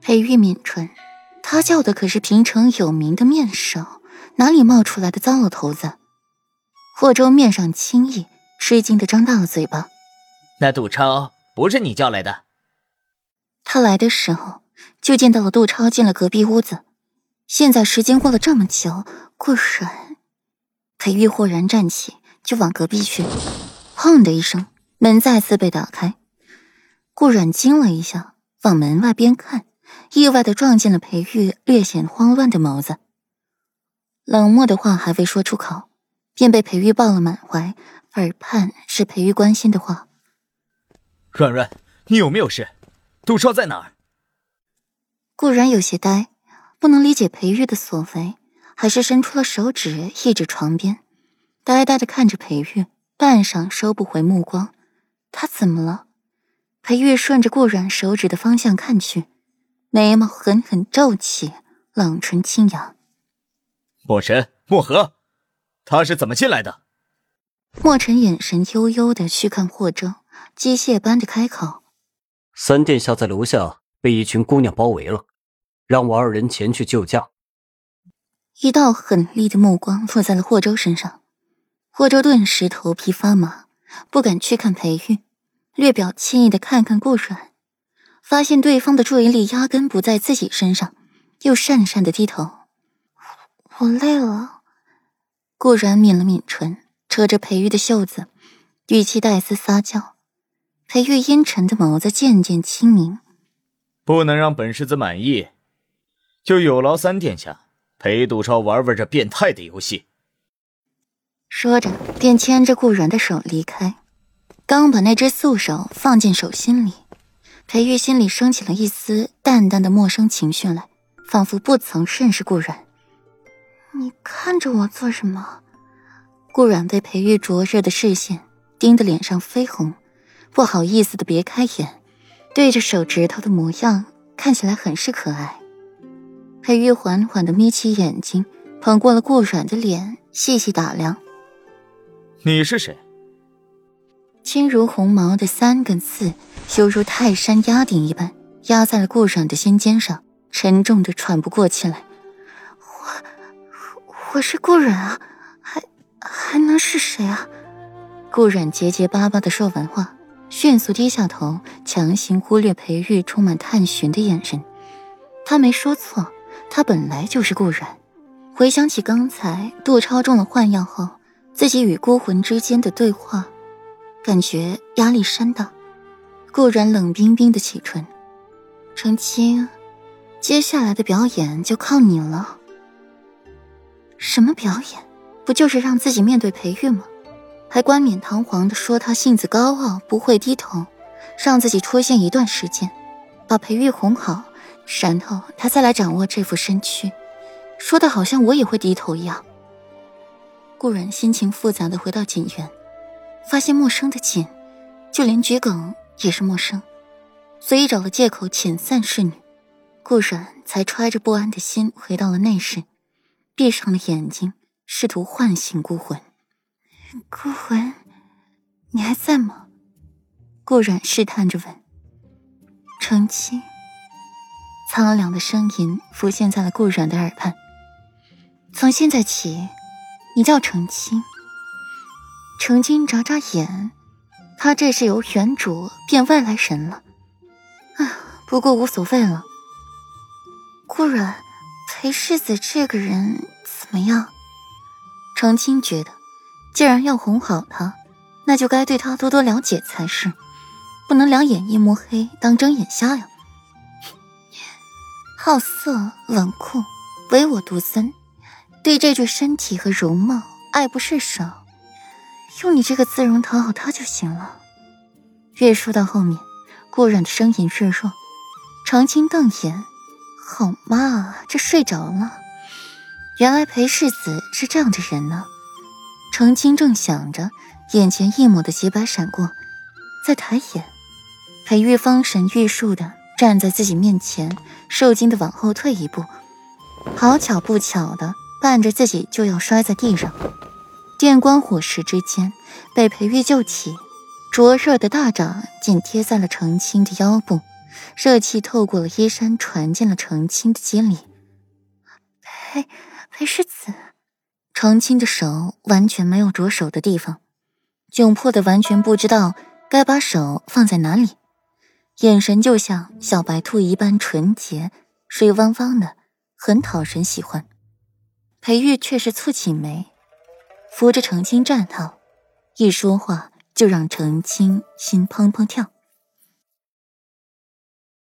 裴玉抿唇，他叫的可是平城有名的面首，哪里冒出来的糟老头子？霍州面上轻易，吃惊的张大了嘴巴。那杜超不是你叫来的？他来的时候就见到了杜超进了隔壁屋子，现在时间过了这么久，顾然……裴玉豁然站起，就往隔壁去。砰的一声，门再次被打开。顾然惊了一下，往门外边看。意外的撞见了裴玉略显慌乱的眸子，冷漠的话还未说出口，便被裴玉抱了满怀，耳畔是裴玉关心的话：“软软，你有没有事？杜少在哪儿？”顾然有些呆，不能理解裴玉的所为，还是伸出了手指一指床边，呆呆的看着裴玉，半晌收不回目光。他怎么了？裴玉顺着顾然手指的方向看去。眉毛狠狠皱起，冷唇轻扬。墨尘、墨荷，他是怎么进来的？墨尘眼神悠悠的去看霍州，机械般的开口：“三殿下在楼下被一群姑娘包围了，让我二人前去救驾。”一道狠厉的目光落在了霍州身上，霍州顿时头皮发麻，不敢去看裴玉，略表歉意的看看顾软。发现对方的注意力压根不在自己身上，又讪讪的低头。我累了。顾然抿了抿唇，扯着裴玉的袖子，语气带丝撒娇。裴玉阴沉的眸子渐渐清明。不能让本世子满意，就有劳三殿下陪杜超玩玩这变态的游戏。说着，便牵着顾然的手离开，刚把那只素手放进手心里。裴玉心里升起了一丝淡淡的陌生情绪来，仿佛不曾认识顾然。你看着我做什么？顾然被裴玉灼热的视线盯得脸上绯红，不好意思的别开眼，对着手指头的模样看起来很是可爱。裴玉缓缓的眯起眼睛，捧过了顾软的脸，细细打量。你是谁？轻如鸿毛的三个字，犹如泰山压顶一般，压在了顾软的心尖上，沉重的喘不过气来。我，我是顾软啊，还还能是谁啊？顾软结结巴巴的说完话，迅速低下头，强行忽略裴玉充满探寻的眼神。他没说错，他本来就是顾软。回想起刚才杜超中了幻药后，自己与孤魂之间的对话。感觉压力山大，顾然冷冰冰的启唇：“程青，接下来的表演就靠你了。”什么表演？不就是让自己面对裴玉吗？还冠冕堂皇的说他性子高傲，不会低头，让自己出现一段时间，把裴玉哄好，然后他再来掌握这副身躯，说的好像我也会低头一样。顾然心情复杂的回到锦园。发现陌生的紧，就连桔梗也是陌生，随意找了借口遣散侍女，顾然才揣着不安的心回到了内室，闭上了眼睛，试图唤醒孤魂。孤魂，你还在吗？顾然试探着问。程青，苍凉的声音浮现在了顾然的耳畔。从现在起，你叫程青。程青眨眨眼，他这是由原主变外来人了。啊，不过无所谓了。顾然，裴世子这个人怎么样？程青觉得，既然要哄好他，那就该对他多多了解才是，不能两眼一抹黑当睁眼瞎呀。好色、冷酷、唯我独尊，对这具身体和容貌爱不释手。用你这个姿容讨好他就行了。越说到后面，顾然的声音越弱。长青瞪眼，好嘛，这睡着了。原来裴世子是这样的人呢。程青正想着，眼前一抹的洁白闪过，再抬眼，裴玉方神玉树的站在自己面前，受惊的往后退一步，好巧不巧的绊着自己就要摔在地上。电光火石之间，被裴玉救起，灼热的大掌紧贴在了程青的腰部，热气透过了衣衫，传进了程青的肌里。裴裴世子，程青的手完全没有着手的地方，窘迫的完全不知道该把手放在哪里，眼神就像小白兔一般纯洁，水汪汪的，很讨人喜欢。裴玉却是蹙起眉，扶着程青站好，一说话就让程青心怦怦跳。